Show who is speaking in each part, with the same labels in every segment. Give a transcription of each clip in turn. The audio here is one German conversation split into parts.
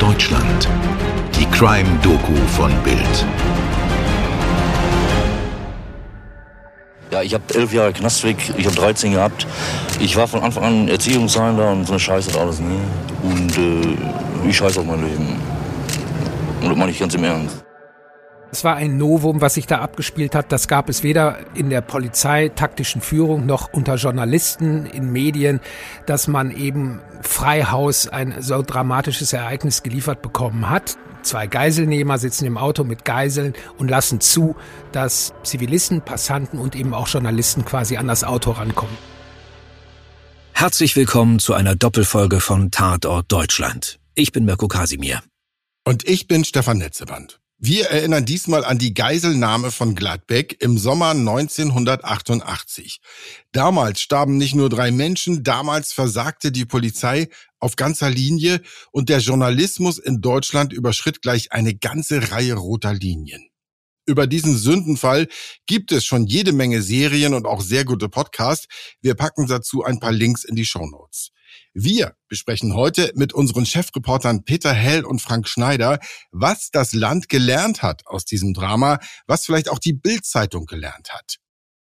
Speaker 1: Deutschland. Die Crime-Doku von Bild.
Speaker 2: Ja, ich habe elf Jahre Knastweg, ich habe 13 gehabt. Ich war von Anfang an Erziehungsheimler und so eine Scheiße hat alles nie. Und äh, ich scheiße auf mein Leben. Und das meine ich ganz im Ernst.
Speaker 3: Es war ein Novum, was sich da abgespielt hat. Das gab es weder in der Polizei, taktischen Führung noch unter Journalisten in Medien, dass man eben Freihaus ein so dramatisches Ereignis geliefert bekommen hat. Zwei Geiselnehmer sitzen im Auto mit Geiseln und lassen zu, dass Zivilisten, Passanten und eben auch Journalisten quasi an das Auto rankommen.
Speaker 4: Herzlich willkommen zu einer Doppelfolge von Tatort Deutschland. Ich bin Mirko Kasimir.
Speaker 5: Und ich bin Stefan Netzeband. Wir erinnern diesmal an die Geiselnahme von Gladbeck im Sommer 1988. Damals starben nicht nur drei Menschen, damals versagte die Polizei auf ganzer Linie und der Journalismus in Deutschland überschritt gleich eine ganze Reihe roter Linien. Über diesen Sündenfall gibt es schon jede Menge Serien und auch sehr gute Podcasts. Wir packen dazu ein paar Links in die Show Notes. Wir besprechen heute mit unseren Chefreportern Peter Hell und Frank Schneider, was das Land gelernt hat aus diesem Drama, was vielleicht auch die Bildzeitung gelernt hat.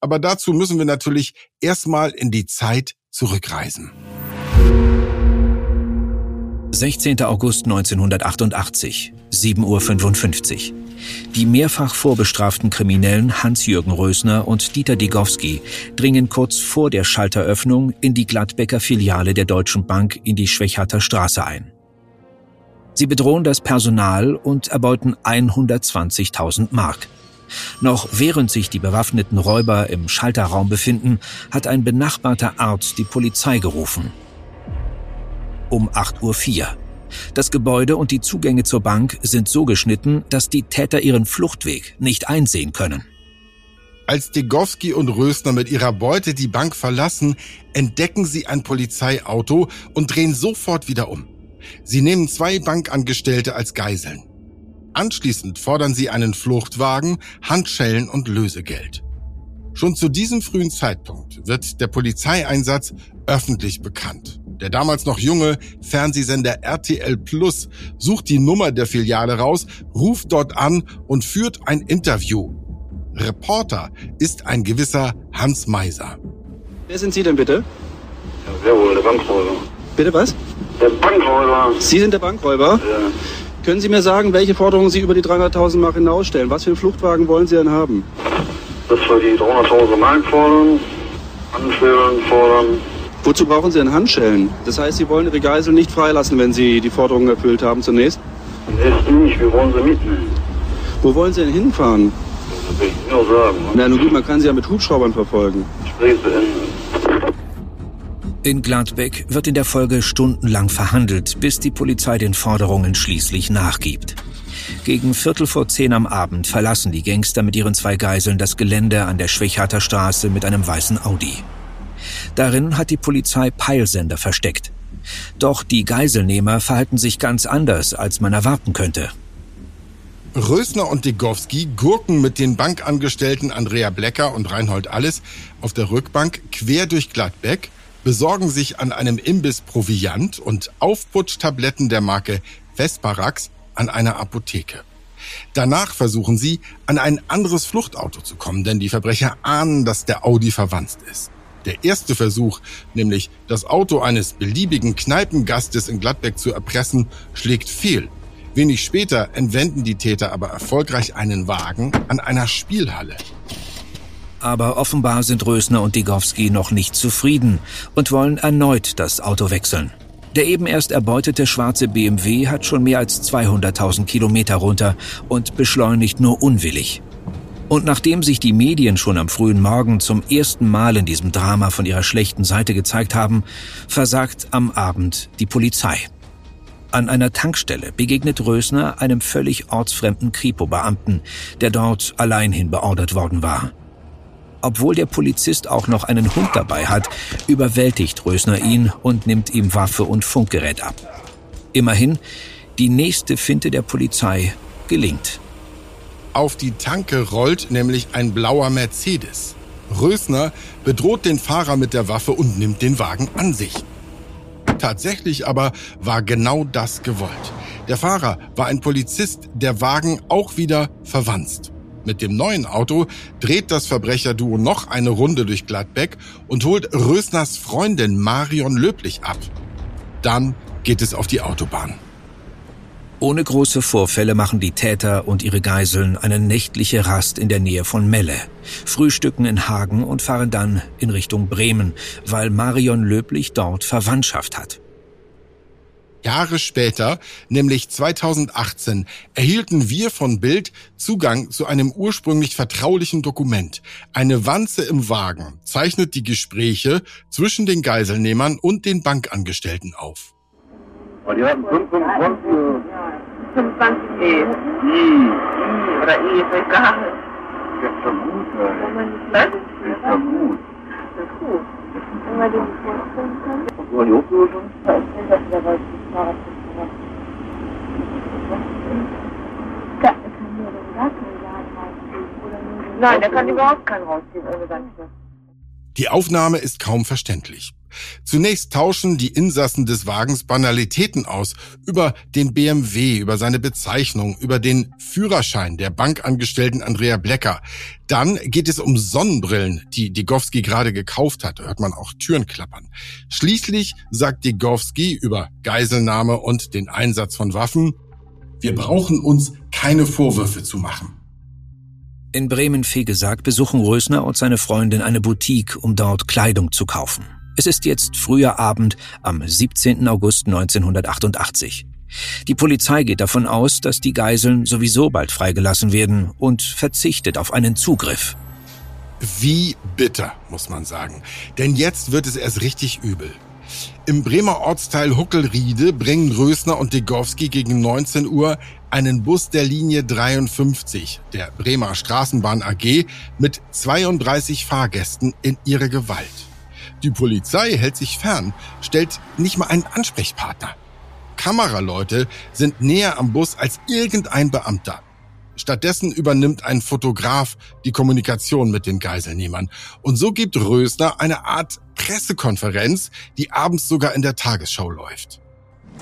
Speaker 5: Aber dazu müssen wir natürlich erstmal in die Zeit zurückreisen.
Speaker 4: 16. August 1988, 7.55 Uhr. Die mehrfach vorbestraften Kriminellen Hans-Jürgen Rösner und Dieter Digowski dringen kurz vor der Schalteröffnung in die Gladbecker Filiale der Deutschen Bank in die Schwächater Straße ein. Sie bedrohen das Personal und erbeuten 120.000 Mark. Noch während sich die bewaffneten Räuber im Schalterraum befinden, hat ein benachbarter Arzt die Polizei gerufen. Um 8.04 Uhr. Das Gebäude und die Zugänge zur Bank sind so geschnitten, dass die Täter ihren Fluchtweg nicht einsehen können.
Speaker 5: Als Degowski und Rösner mit ihrer Beute die Bank verlassen, entdecken sie ein Polizeiauto und drehen sofort wieder um. Sie nehmen zwei Bankangestellte als Geiseln. Anschließend fordern sie einen Fluchtwagen, Handschellen und Lösegeld. Schon zu diesem frühen Zeitpunkt wird der Polizeieinsatz öffentlich bekannt. Der damals noch junge Fernsehsender RTL Plus sucht die Nummer der Filiale raus, ruft dort an und führt ein Interview. Reporter ist ein gewisser Hans Meiser.
Speaker 6: Wer sind Sie denn bitte?
Speaker 7: Ja, jawohl, der Bankräuber.
Speaker 6: Bitte was?
Speaker 7: Der Bankräuber.
Speaker 6: Sie sind der Bankräuber?
Speaker 7: Ja.
Speaker 6: Können Sie mir sagen, welche Forderungen Sie über die 300.000 Mark hinausstellen? Was für einen Fluchtwagen wollen Sie denn haben?
Speaker 7: Dass wir die 300.000 Mark fordern, Anführen fordern.
Speaker 6: Wozu brauchen Sie denn Handschellen? Das heißt, Sie wollen Ihre Geisel nicht freilassen, wenn Sie die Forderungen erfüllt haben zunächst?
Speaker 7: Zunächst nicht, wir wollen sie mitnehmen.
Speaker 6: Wo wollen Sie denn hinfahren?
Speaker 7: Das will ich nur sagen.
Speaker 6: Na nun gut, man kann Sie ja mit Hubschraubern verfolgen.
Speaker 7: Gespräch beendet.
Speaker 4: In Gladbeck wird in der Folge stundenlang verhandelt, bis die Polizei den Forderungen schließlich nachgibt. Gegen Viertel vor zehn am Abend verlassen die Gangster mit ihren zwei Geiseln das Gelände an der Schwächater Straße mit einem weißen Audi. Darin hat die Polizei Peilsender versteckt. Doch die Geiselnehmer verhalten sich ganz anders, als man erwarten könnte.
Speaker 5: Rösner und Degowski gurken mit den Bankangestellten Andrea Blecker und Reinhold Alles auf der Rückbank quer durch Gladbeck, besorgen sich an einem Imbiss Proviant und Aufputschtabletten der Marke Vesparax an einer Apotheke. Danach versuchen sie, an ein anderes Fluchtauto zu kommen, denn die Verbrecher ahnen, dass der Audi verwandt ist. Der erste Versuch, nämlich das Auto eines beliebigen Kneipengastes in Gladbeck zu erpressen, schlägt fehl. Wenig später entwenden die Täter aber erfolgreich einen Wagen an einer Spielhalle.
Speaker 4: Aber offenbar sind Rösner und Digowski noch nicht zufrieden und wollen erneut das Auto wechseln. Der eben erst erbeutete schwarze BMW hat schon mehr als 200.000 Kilometer runter und beschleunigt nur unwillig. Und nachdem sich die Medien schon am frühen Morgen zum ersten Mal in diesem Drama von ihrer schlechten Seite gezeigt haben, versagt am Abend die Polizei. An einer Tankstelle begegnet Rösner einem völlig ortsfremden Kripo-Beamten, der dort alleinhin beordert worden war. Obwohl der Polizist auch noch einen Hund dabei hat, überwältigt Rösner ihn und nimmt ihm Waffe und Funkgerät ab. Immerhin, die nächste Finte der Polizei gelingt.
Speaker 5: Auf die Tanke rollt nämlich ein blauer Mercedes. Rösner bedroht den Fahrer mit der Waffe und nimmt den Wagen an sich. Tatsächlich aber war genau das gewollt. Der Fahrer war ein Polizist, der Wagen auch wieder verwanzt. Mit dem neuen Auto dreht das Verbrecherduo noch eine Runde durch Gladbeck und holt Rösners Freundin Marion Löblich ab. Dann geht es auf die Autobahn.
Speaker 4: Ohne große Vorfälle machen die Täter und ihre Geiseln eine nächtliche Rast in der Nähe von Melle, frühstücken in Hagen und fahren dann in Richtung Bremen, weil Marion Löblich dort Verwandtschaft hat.
Speaker 5: Jahre später, nämlich 2018, erhielten wir von Bild Zugang zu einem ursprünglich vertraulichen Dokument. Eine Wanze im Wagen zeichnet die Gespräche zwischen den Geiselnehmern und den Bankangestellten auf.
Speaker 7: Und die hatten 25
Speaker 8: 25 E.
Speaker 7: I.
Speaker 8: Oder E, ist egal.
Speaker 7: Das ist doch gut, ey.
Speaker 8: Was?
Speaker 7: Das ist doch gut.
Speaker 8: Das ist gut. Wenn man den vorstellen kann.
Speaker 7: Und wo die Hochbildung?
Speaker 8: Da ist der, dass der weiß, das Fahrrad kann mir dann gar keinen Laden rausgeben. Oder nur den Nein, der kann überhaupt keinen rausgeben ohne Ganze.
Speaker 5: Die Aufnahme ist kaum verständlich. Zunächst tauschen die Insassen des Wagens Banalitäten aus über den BMW, über seine Bezeichnung, über den Führerschein der Bankangestellten Andrea Blecker. Dann geht es um Sonnenbrillen, die Digowski gerade gekauft hat. Da hört man auch Türen klappern. Schließlich sagt Digowski über Geiselnahme und den Einsatz von Waffen, wir brauchen uns keine Vorwürfe zu machen.
Speaker 4: In Bremen-Fegesack besuchen Rösner und seine Freundin eine Boutique, um dort Kleidung zu kaufen. Es ist jetzt früher Abend am 17. August 1988. Die Polizei geht davon aus, dass die Geiseln sowieso bald freigelassen werden und verzichtet auf einen Zugriff.
Speaker 5: Wie bitter, muss man sagen. Denn jetzt wird es erst richtig übel. Im Bremer Ortsteil Huckelriede bringen Rösner und Degowski gegen 19 Uhr einen Bus der Linie 53 der Bremer Straßenbahn AG mit 32 Fahrgästen in ihre Gewalt. Die Polizei hält sich fern, stellt nicht mal einen Ansprechpartner. Kameraleute sind näher am Bus als irgendein Beamter. Stattdessen übernimmt ein Fotograf die Kommunikation mit den Geiselnehmern. Und so gibt Rösner eine Art Pressekonferenz, die abends sogar in der Tagesschau läuft.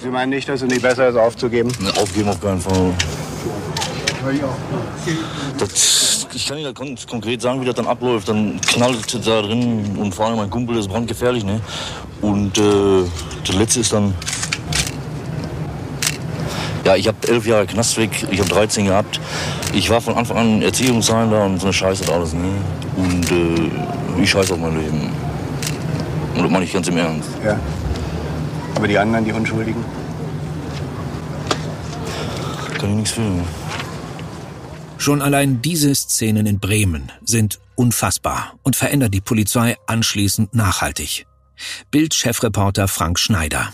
Speaker 9: Sie meinen nicht, dass es nicht besser ist, aufzugeben?
Speaker 2: Aufgeben auf keinen Fall. Das, ich kann Ihnen ganz konkret sagen, wie das dann abläuft. Dann knallt da drin und vor allem mein Kumpel ist brandgefährlich. Ne? Und äh, das letzte ist dann. Ja, ich habe elf Jahre Knast weg, ich habe 13 gehabt. Ich war von Anfang an Erziehungsheimler und so eine Scheiße hat alles nie. Und äh, ich scheiße auf mein Leben. Und das meine ich ganz im Ernst.
Speaker 9: Ja. Aber die anderen, die Unschuldigen?
Speaker 2: Kann ich nichts für.
Speaker 4: Schon allein diese Szenen in Bremen sind unfassbar und verändern die Polizei anschließend nachhaltig. Bild-Chefreporter Frank Schneider.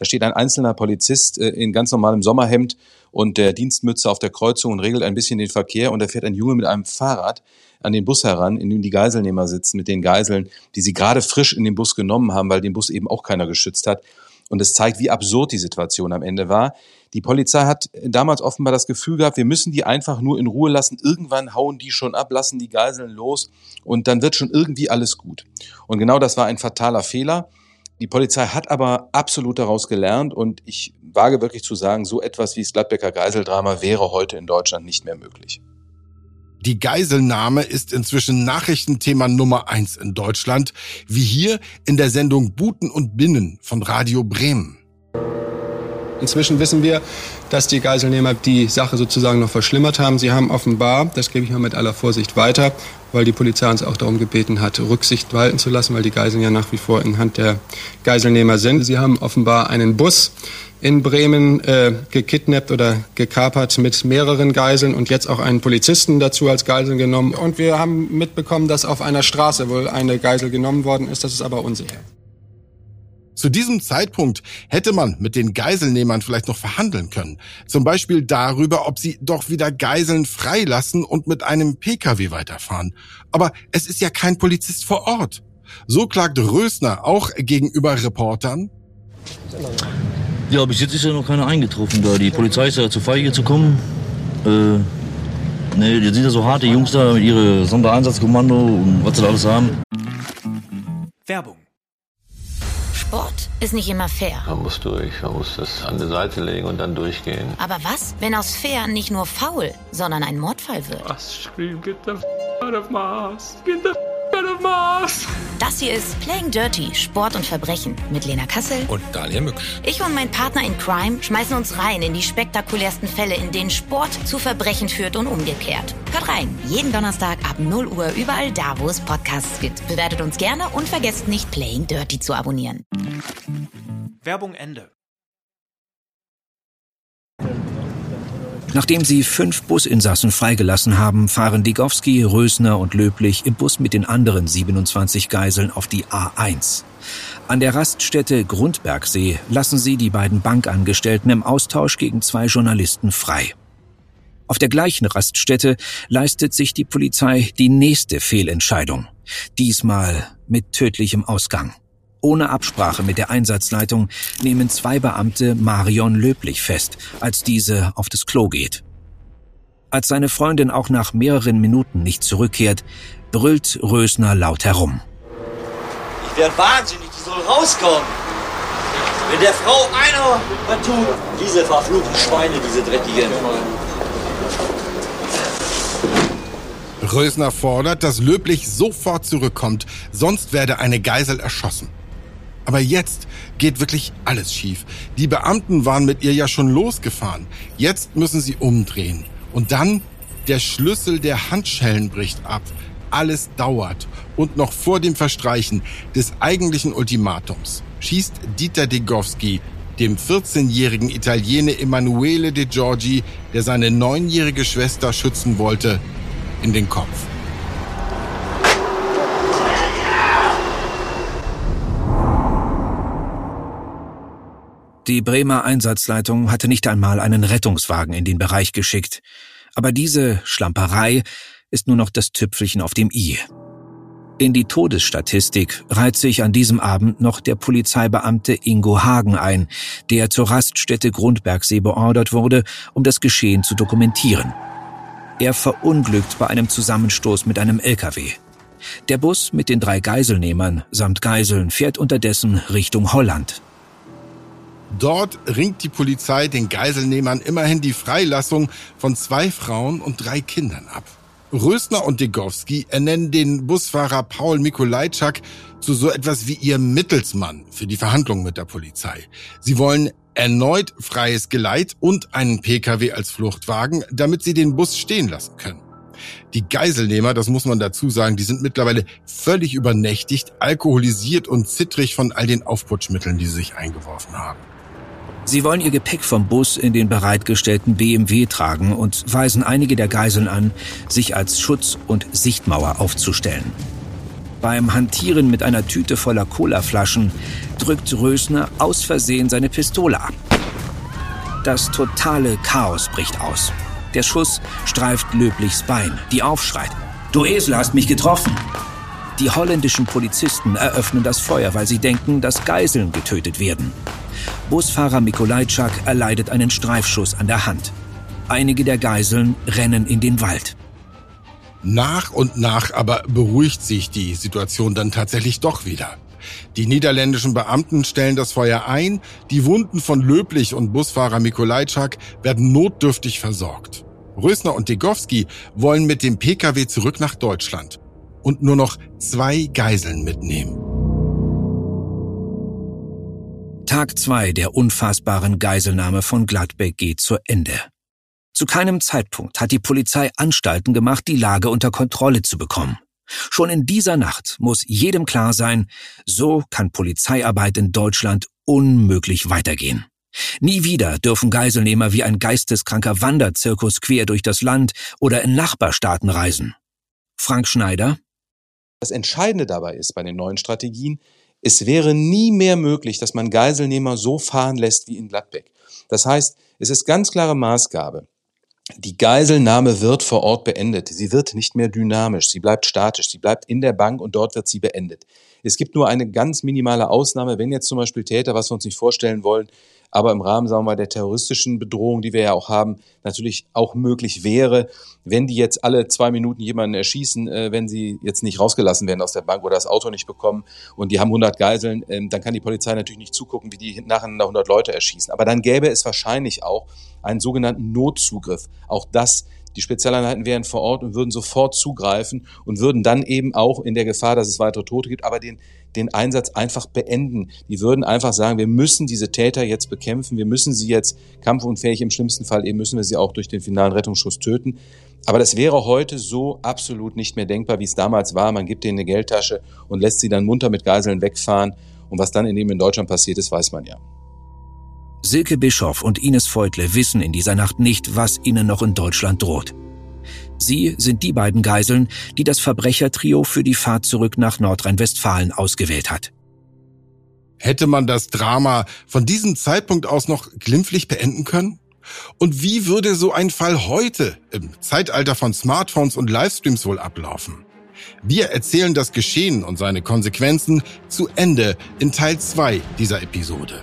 Speaker 10: Da steht ein einzelner Polizist äh, in ganz normalem Sommerhemd und der Dienstmütze auf der Kreuzung und regelt ein bisschen den Verkehr und da fährt ein Junge mit einem Fahrrad an den Bus heran, in dem die Geiselnehmer sitzen, mit den Geiseln, die sie gerade frisch in den Bus genommen haben, weil den Bus eben auch keiner geschützt hat. Und es zeigt, wie absurd die Situation am Ende war. Die Polizei hat damals offenbar das Gefühl gehabt, wir müssen die einfach nur in Ruhe lassen. Irgendwann hauen die schon ab, lassen die Geiseln los und dann wird schon irgendwie alles gut. Und genau das war ein fataler Fehler. Die Polizei hat aber absolut daraus gelernt und ich wage wirklich zu sagen, so etwas wie das Gladbecker Geiseldrama wäre heute in Deutschland nicht mehr möglich.
Speaker 5: Die Geiselnahme ist inzwischen Nachrichtenthema Nummer eins in Deutschland, wie hier in der Sendung Buten und Binnen von Radio Bremen.
Speaker 6: Inzwischen wissen wir, dass die Geiselnehmer die Sache sozusagen noch verschlimmert haben. Sie haben offenbar, das gebe ich mal mit aller Vorsicht weiter, weil die Polizei uns auch darum gebeten hat, Rücksicht walten zu lassen, weil die Geiseln ja nach wie vor in Hand der Geiselnehmer sind. Sie haben offenbar einen Bus in Bremen äh, gekidnappt oder gekapert mit mehreren Geiseln und jetzt auch einen Polizisten dazu als Geisel genommen. Und wir haben mitbekommen, dass auf einer Straße wohl eine Geisel genommen worden ist. Das ist aber unsicher.
Speaker 5: Zu diesem Zeitpunkt hätte man mit den Geiselnehmern vielleicht noch verhandeln können. Zum Beispiel darüber, ob sie doch wieder Geiseln freilassen und mit einem Pkw weiterfahren. Aber es ist ja kein Polizist vor Ort. So klagt Rösner auch gegenüber Reportern.
Speaker 2: Ja, bis jetzt ist ja noch keiner eingetroffen da. Die Polizei ist ja zu feige zu kommen. Äh, ne, jetzt sind ja so harte Jungs da mit ihrem Sondereinsatzkommando und was sie da alles haben.
Speaker 3: Werbung
Speaker 11: Sport ist nicht immer fair.
Speaker 12: Man muss durch, man muss das an die Seite legen und dann durchgehen.
Speaker 11: Aber was, wenn aus fair nicht nur faul, sondern ein Mordfall wird?
Speaker 13: Was scream, get the f out of Mars, get the f out of Mars.
Speaker 11: Das hier ist Playing Dirty, Sport und Verbrechen mit Lena Kassel
Speaker 14: und Daniel Mücksch.
Speaker 11: Ich und mein Partner in Crime schmeißen uns rein in die spektakulärsten Fälle, in denen Sport zu Verbrechen führt und umgekehrt. Hört rein, jeden Donnerstag ab 0 Uhr überall da, wo es Podcasts gibt. Bewertet uns gerne und vergesst nicht Playing Dirty zu abonnieren.
Speaker 15: Werbung Ende.
Speaker 4: Nachdem sie fünf Businsassen freigelassen haben, fahren Digowski, Rösner und Löblich im Bus mit den anderen 27 Geiseln auf die A1. An der Raststätte Grundbergsee lassen sie die beiden Bankangestellten im Austausch gegen zwei Journalisten frei. Auf der gleichen Raststätte leistet sich die Polizei die nächste Fehlentscheidung. Diesmal mit tödlichem Ausgang. Ohne Absprache mit der Einsatzleitung nehmen zwei Beamte Marion Löblich fest, als diese auf das Klo geht. Als seine Freundin auch nach mehreren Minuten nicht zurückkehrt, brüllt Rösner laut herum.
Speaker 16: Ich werde wahnsinnig, die soll rauskommen. Wenn der Frau einer was tut, diese verfluchten Schweine, diese dreckigen.
Speaker 5: Rösner fordert, dass Löblich sofort zurückkommt, sonst werde eine Geisel erschossen. Aber jetzt geht wirklich alles schief. Die Beamten waren mit ihr ja schon losgefahren. Jetzt müssen sie umdrehen. Und dann der Schlüssel der Handschellen bricht ab. Alles dauert. Und noch vor dem Verstreichen des eigentlichen Ultimatums schießt Dieter Degowski dem 14-jährigen Italiener Emanuele De Giorgi, der seine neunjährige Schwester schützen wollte, in den Kopf.
Speaker 4: Die Bremer Einsatzleitung hatte nicht einmal einen Rettungswagen in den Bereich geschickt. Aber diese Schlamperei ist nur noch das Tüpfelchen auf dem i. In die Todesstatistik reiht sich an diesem Abend noch der Polizeibeamte Ingo Hagen ein, der zur Raststätte Grundbergsee beordert wurde, um das Geschehen zu dokumentieren. Er verunglückt bei einem Zusammenstoß mit einem LKW. Der Bus mit den drei Geiselnehmern samt Geiseln fährt unterdessen Richtung Holland.
Speaker 5: Dort ringt die Polizei den Geiselnehmern immerhin die Freilassung von zwei Frauen und drei Kindern ab. Rösner und Degowski ernennen den Busfahrer Paul Mikolajczak zu so etwas wie ihr Mittelsmann für die Verhandlungen mit der Polizei. Sie wollen erneut freies Geleit und einen Pkw als Fluchtwagen, damit sie den Bus stehen lassen können. Die Geiselnehmer, das muss man dazu sagen, die sind mittlerweile völlig übernächtigt, alkoholisiert und zittrig von all den Aufputschmitteln, die sie sich eingeworfen haben.
Speaker 4: Sie wollen ihr Gepäck vom Bus in den bereitgestellten BMW tragen und weisen einige der Geiseln an, sich als Schutz- und Sichtmauer aufzustellen. Beim Hantieren mit einer Tüte voller Colaflaschen drückt Rösner aus Versehen seine Pistole ab. Das totale Chaos bricht aus. Der Schuss streift Löblichs Bein, die aufschreit. Du Esel hast mich getroffen. Die holländischen Polizisten eröffnen das Feuer, weil sie denken, dass Geiseln getötet werden. Busfahrer Mikolajczak erleidet einen Streifschuss an der Hand. Einige der Geiseln rennen in den Wald.
Speaker 5: Nach und nach aber beruhigt sich die Situation dann tatsächlich doch wieder. Die niederländischen Beamten stellen das Feuer ein, die Wunden von Löblich und Busfahrer Mikolajczak werden notdürftig versorgt. Rösner und Degowski wollen mit dem Pkw zurück nach Deutschland und nur noch zwei Geiseln mitnehmen.
Speaker 4: Tag zwei der unfassbaren Geiselnahme von Gladbeck geht zu Ende. Zu keinem Zeitpunkt hat die Polizei Anstalten gemacht, die Lage unter Kontrolle zu bekommen. Schon in dieser Nacht muss jedem klar sein, so kann Polizeiarbeit in Deutschland unmöglich weitergehen. Nie wieder dürfen Geiselnehmer wie ein geisteskranker Wanderzirkus quer durch das Land oder in Nachbarstaaten reisen. Frank Schneider.
Speaker 10: Das Entscheidende dabei ist bei den neuen Strategien, es wäre nie mehr möglich, dass man Geiselnehmer so fahren lässt wie in Gladbeck. Das heißt, es ist ganz klare Maßgabe. Die Geiselnahme wird vor Ort beendet. Sie wird nicht mehr dynamisch. Sie bleibt statisch. Sie bleibt in der Bank und dort wird sie beendet. Es gibt nur eine ganz minimale Ausnahme, wenn jetzt zum Beispiel Täter, was wir uns nicht vorstellen wollen, aber im Rahmen, sagen wir mal, der terroristischen Bedrohung, die wir ja auch haben, natürlich auch möglich wäre, wenn die jetzt alle zwei Minuten jemanden erschießen, äh, wenn sie jetzt nicht rausgelassen werden aus der Bank oder das Auto nicht bekommen und die haben 100 Geiseln, ähm, dann kann die Polizei natürlich nicht zugucken, wie die nacheinander 100 Leute erschießen. Aber dann gäbe es wahrscheinlich auch einen sogenannten Notzugriff. Auch das die Spezialeinheiten wären vor Ort und würden sofort zugreifen und würden dann eben auch in der Gefahr, dass es weitere Tote gibt, aber den, den Einsatz einfach beenden. Die würden einfach sagen, wir müssen diese Täter jetzt bekämpfen, wir müssen sie jetzt kampfunfähig, im schlimmsten Fall eben müssen wir sie auch durch den finalen Rettungsschuss töten. Aber das wäre heute so absolut nicht mehr denkbar, wie es damals war. Man gibt denen eine Geldtasche und lässt sie dann munter mit Geiseln wegfahren. Und was dann in dem in Deutschland passiert ist, weiß man ja.
Speaker 4: Silke Bischoff und Ines Feutle wissen in dieser Nacht nicht, was ihnen noch in Deutschland droht. Sie sind die beiden Geiseln, die das Verbrechertrio für die Fahrt zurück nach Nordrhein-Westfalen ausgewählt hat.
Speaker 5: Hätte man das Drama von diesem Zeitpunkt aus noch glimpflich beenden können? Und wie würde so ein Fall heute im Zeitalter von Smartphones und Livestreams wohl ablaufen? Wir erzählen das Geschehen und seine Konsequenzen zu Ende in Teil 2 dieser Episode.